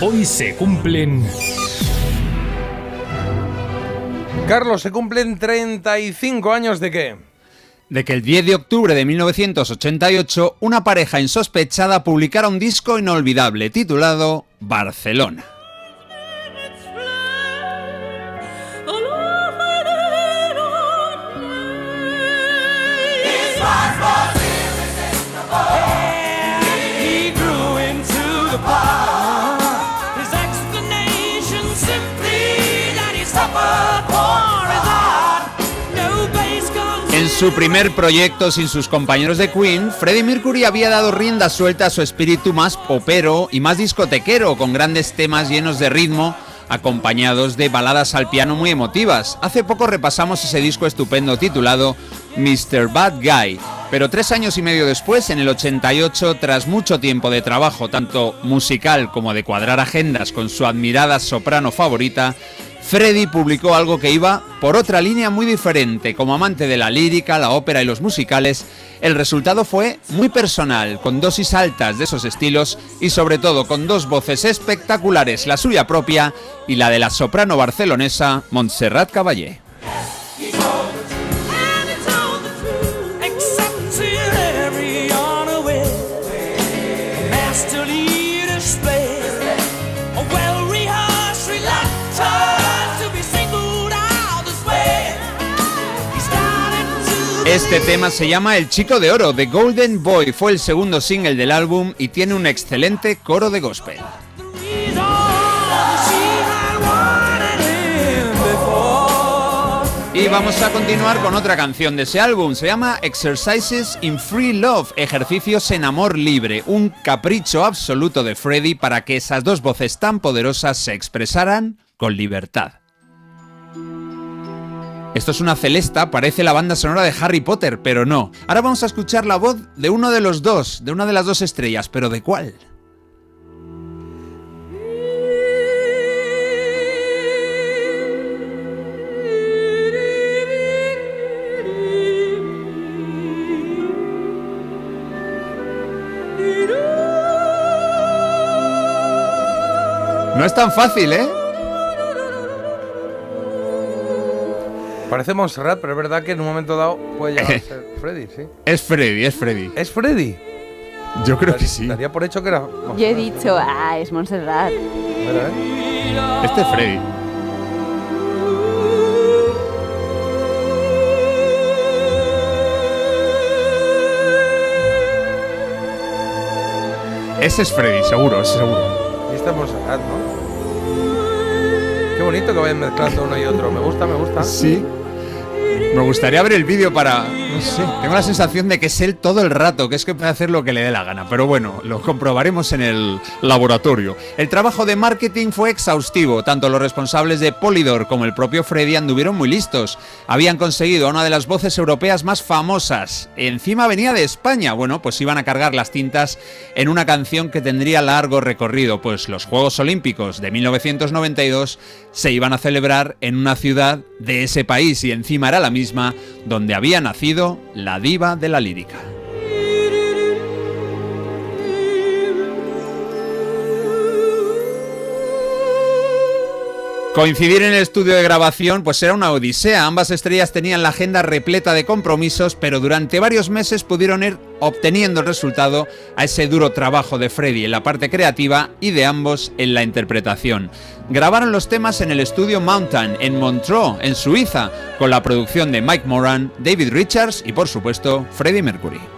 Hoy se cumplen... Carlos, se cumplen 35 años de qué? de que el 10 de octubre de 1988 una pareja insospechada publicara un disco inolvidable titulado Barcelona. Su primer proyecto sin sus compañeros de Queen, Freddie Mercury había dado rienda suelta a su espíritu más popero y más discotequero, con grandes temas llenos de ritmo, acompañados de baladas al piano muy emotivas. Hace poco repasamos ese disco estupendo titulado Mr. Bad Guy, pero tres años y medio después, en el 88, tras mucho tiempo de trabajo, tanto musical como de cuadrar agendas con su admirada soprano favorita, Freddy publicó algo que iba por otra línea muy diferente. Como amante de la lírica, la ópera y los musicales, el resultado fue muy personal, con dosis altas de esos estilos y sobre todo con dos voces espectaculares, la suya propia y la de la soprano barcelonesa Montserrat Caballé. Este tema se llama El Chico de Oro, The Golden Boy. Fue el segundo single del álbum y tiene un excelente coro de gospel. Y vamos a continuar con otra canción de ese álbum. Se llama Exercises in Free Love, ejercicios en amor libre. Un capricho absoluto de Freddy para que esas dos voces tan poderosas se expresaran con libertad. Esto es una celesta, parece la banda sonora de Harry Potter, pero no. Ahora vamos a escuchar la voz de uno de los dos, de una de las dos estrellas, pero ¿de cuál? No es tan fácil, ¿eh? Parece Montserrat, pero es verdad que en un momento dado puede llegar a ser Freddy, sí. Es Freddy, es Freddy. ¿Es Freddy? Yo creo que sí. Daría por hecho que era. Yo he dicho, ah, es Montserrat. ¿eh? Este es Freddy. Ese es Freddy, seguro, seguro. Y este es Montserrat, ¿no? Qué bonito que vayan mezclando uno y otro. Me gusta, me gusta. Sí. Me gustaría ver el vídeo para. No sé. Tengo la sensación de que es él todo el rato, que es que puede hacer lo que le dé la gana. Pero bueno, lo comprobaremos en el laboratorio. El trabajo de marketing fue exhaustivo. Tanto los responsables de Polydor como el propio Freddy anduvieron muy listos. Habían conseguido una de las voces europeas más famosas. Encima venía de España. Bueno, pues iban a cargar las tintas en una canción que tendría largo recorrido, pues los Juegos Olímpicos de 1992 se iban a celebrar en una ciudad de ese país y encima era la misma donde había nacido la diva de la lírica. Coincidir en el estudio de grabación pues era una odisea. Ambas estrellas tenían la agenda repleta de compromisos, pero durante varios meses pudieron ir obteniendo resultado a ese duro trabajo de Freddy en la parte creativa y de ambos en la interpretación. Grabaron los temas en el estudio Mountain en Montreux, en Suiza, con la producción de Mike Moran, David Richards y por supuesto Freddie Mercury.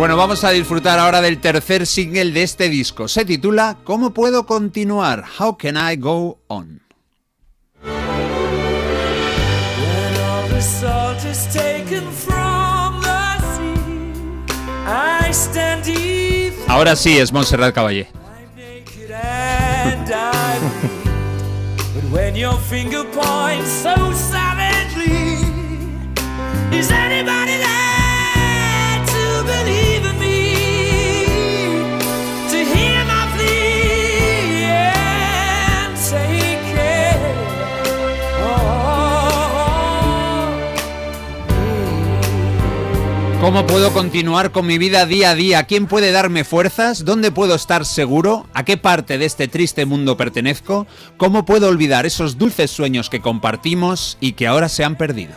Bueno, vamos a disfrutar ahora del tercer single de este disco. Se titula ¿Cómo puedo continuar? How can I go on? Ahora sí es Montserrat Caballé. ¿Cómo puedo continuar con mi vida día a día? ¿Quién puede darme fuerzas? ¿Dónde puedo estar seguro? ¿A qué parte de este triste mundo pertenezco? ¿Cómo puedo olvidar esos dulces sueños que compartimos y que ahora se han perdido?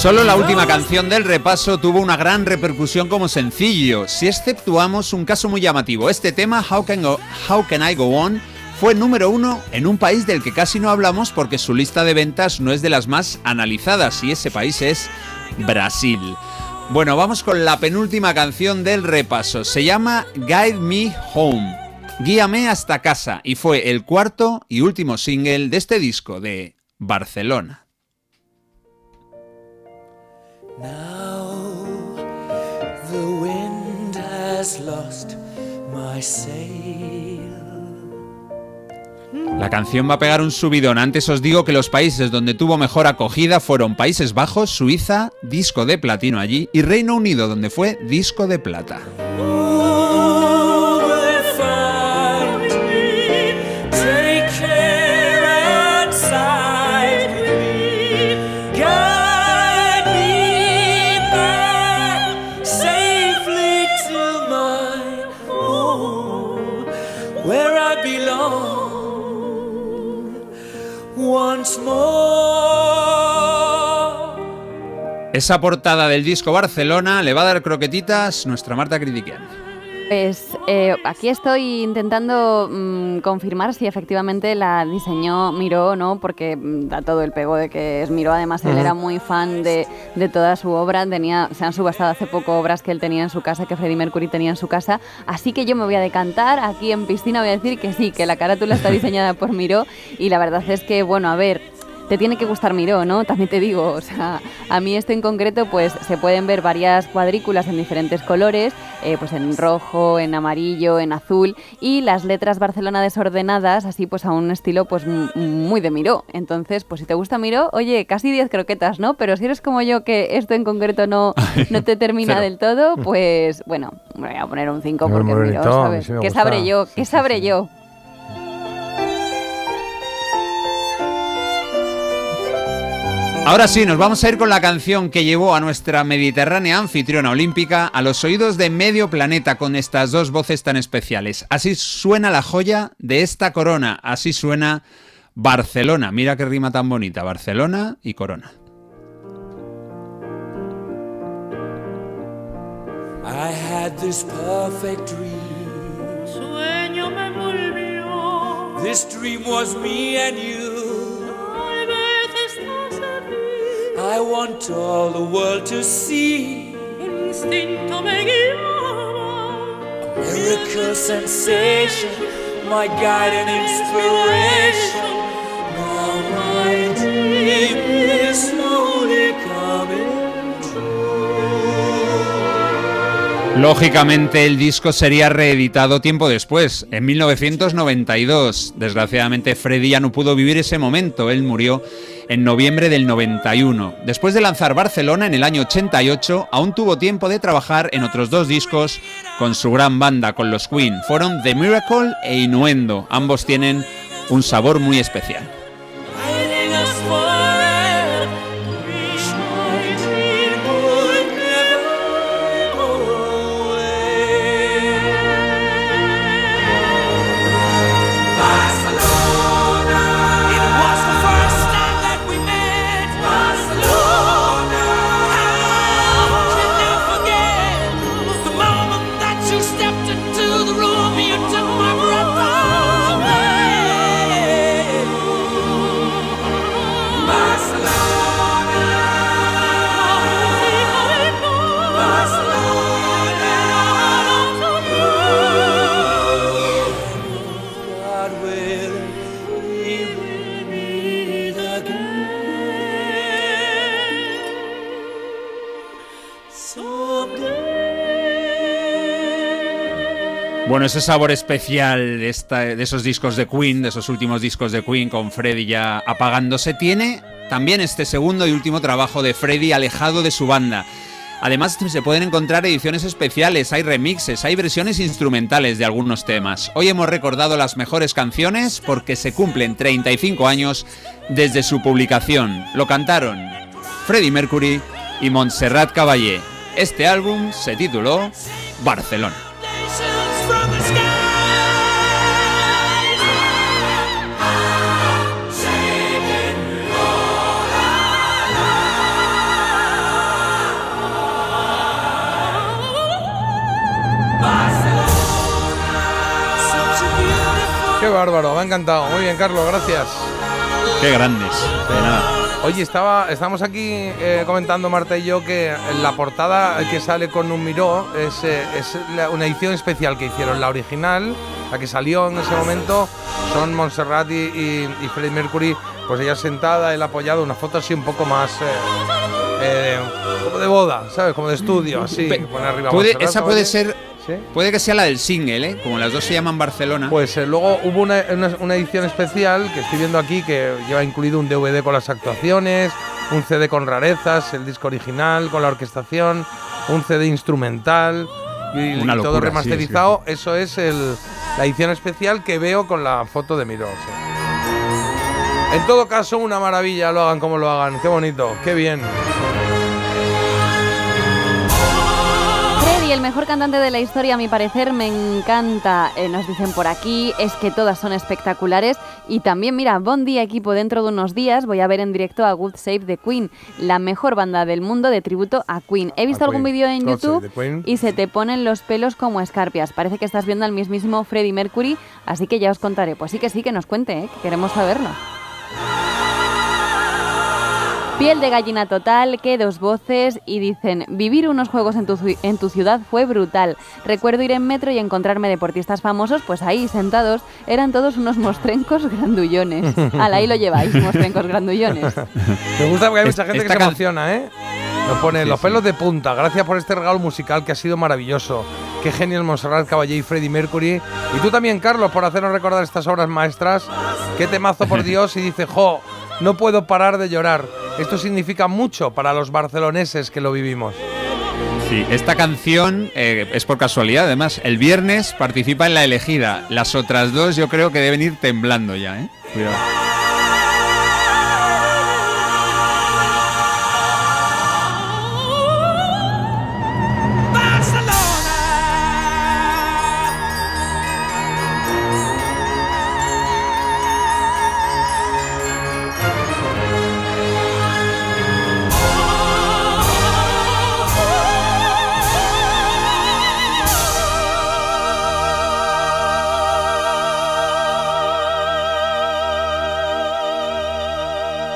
Solo la última canción del repaso tuvo una gran repercusión como sencillo, si exceptuamos un caso muy llamativo. Este tema, How Can, Go- How Can I Go On, fue número uno en un país del que casi no hablamos porque su lista de ventas no es de las más analizadas y ese país es Brasil. Bueno, vamos con la penúltima canción del repaso. Se llama Guide Me Home. Guíame hasta casa y fue el cuarto y último single de este disco de Barcelona. Now the wind has lost my sail. La canción va a pegar un subidón. Antes os digo que los países donde tuvo mejor acogida fueron Países Bajos, Suiza, disco de platino allí, y Reino Unido, donde fue disco de plata. Esa portada del disco Barcelona le va a dar croquetitas nuestra Marta Critiquian. Pues eh, aquí estoy intentando mm, confirmar si efectivamente la diseñó Miró o no, porque mm, da todo el pego de que es Miró. Además, él era muy fan de, de toda su obra. Tenía, se han subastado hace poco obras que él tenía en su casa, que Freddie Mercury tenía en su casa. Así que yo me voy a decantar. Aquí en piscina voy a decir que sí, que la carátula está diseñada por Miró. Y la verdad es que, bueno, a ver, te tiene que gustar Miró, ¿no? También te digo, o sea, a mí esto en concreto, pues se pueden ver varias cuadrículas en diferentes colores, eh, pues en rojo, en amarillo, en azul, y las letras Barcelona desordenadas, así pues a un estilo pues muy de Miró. Entonces, pues si te gusta Miró, oye, casi 10 croquetas, ¿no? Pero si eres como yo, que esto en concreto no, no te termina del todo, pues bueno, me voy a poner un 5 Muy porque Miró, ¿sabes? ¿Qué sabré yo? ¿Qué sabré yo? Ahora sí, nos vamos a ir con la canción que llevó a nuestra mediterránea anfitriona olímpica a los oídos de medio planeta con estas dos voces tan especiales. Así suena la joya de esta corona, así suena Barcelona. Mira qué rima tan bonita, Barcelona y corona. I had this perfect dream. Sueño me envolvió. This dream was me and you. I want all the world to see. Me guiaba. Miracle sensation, my guide and inspiration. Lógicamente el disco sería reeditado tiempo después, en 1992. Desgraciadamente Freddy ya no pudo vivir ese momento, él murió en noviembre del 91. Después de lanzar Barcelona en el año 88, aún tuvo tiempo de trabajar en otros dos discos con su gran banda, con los Queen. Fueron The Miracle e Innuendo. Ambos tienen un sabor muy especial. Bueno, ese sabor especial de, esos discos de Queen, de esos últimos discos de Queen con Freddy ya apagándose, tiene también este segundo y último trabajo de Freddy alejado de su banda. Además se pueden encontrar ediciones especiales, hay remixes, hay versiones instrumentales de algunos temas. Hoy hemos recordado las mejores canciones porque se cumplen 35 años desde su publicación. Lo cantaron Freddie Mercury y Montserrat Caballé. Este álbum se tituló Barcelona. Qué bárbaro, me ha encantado. Muy bien, Carlos, gracias. Qué grandes. De nada. Oye, estaba, estamos aquí eh, comentando Marta y yo que la portada que sale con un miró es, eh, es la- una edición especial que hicieron. La original, la que salió en ese momento, son Montserrat y, y, y Freddie Mercury, pues ella sentada, él apoyado, una foto así un poco más eh, eh, como de boda, ¿sabes? Como de estudio, así. Pe- que pone arriba puede- esa puede ser ¿Sí? Puede que sea la del single, ¿eh? Como las dos se llaman Barcelona. Pues eh, luego hubo una, una- una edición especial que estoy viendo aquí que lleva incluido un DVD con las actuaciones, un CD con rarezas, el disco original con la orquestación, un CD instrumental y, Una todo remasterizado. Eso es el- la edición especial que veo con la foto de Miró. En todo caso, una maravilla, lo hagan como lo hagan. Qué bonito, qué bien. Freddy, el mejor cantante de la historia, a mi parecer, me encanta. Eh, nos dicen por aquí, es que todas son espectaculares. Y también, mira, Bon día equipo, dentro de unos días voy a ver en directo a Good Save the Queen, la mejor banda del mundo de tributo a Queen. He visto A algún vídeo en God YouTube y se te ponen los pelos como escarpias. Parece que estás viendo al mismísimo Freddie Mercury, así que ya os contaré. Pues sí que sí, que nos cuente, ¿eh? que queremos saberlo. Piel de gallina total, que dos voces y dicen, vivir unos juegos en tu, en tu ciudad fue brutal. Recuerdo ir en metro y encontrarme deportistas famosos, pues ahí sentados eran todos unos mostrencos grandullones. Al ahí lo lleváis, mostrencos grandullones. Me gusta porque hay mucha gente que se emociona, ¿eh? Nos pone Sí, los sí. pelos de punta. Gracias por este regalo musical que ha sido maravilloso. Qué genio el Montserrat Caballé y Freddie Mercury. Y tú también, Carlos, por hacernos recordar estas obras maestras. Qué temazo, por Dios. Y dice, jo, no puedo parar de llorar. Esto significa mucho para los barceloneses que lo vivimos. Sí, esta canción eh, es por casualidad, además. El viernes participa en la elegida. Las otras dos yo creo que deben ir temblando ya, ¿eh? Cuidado.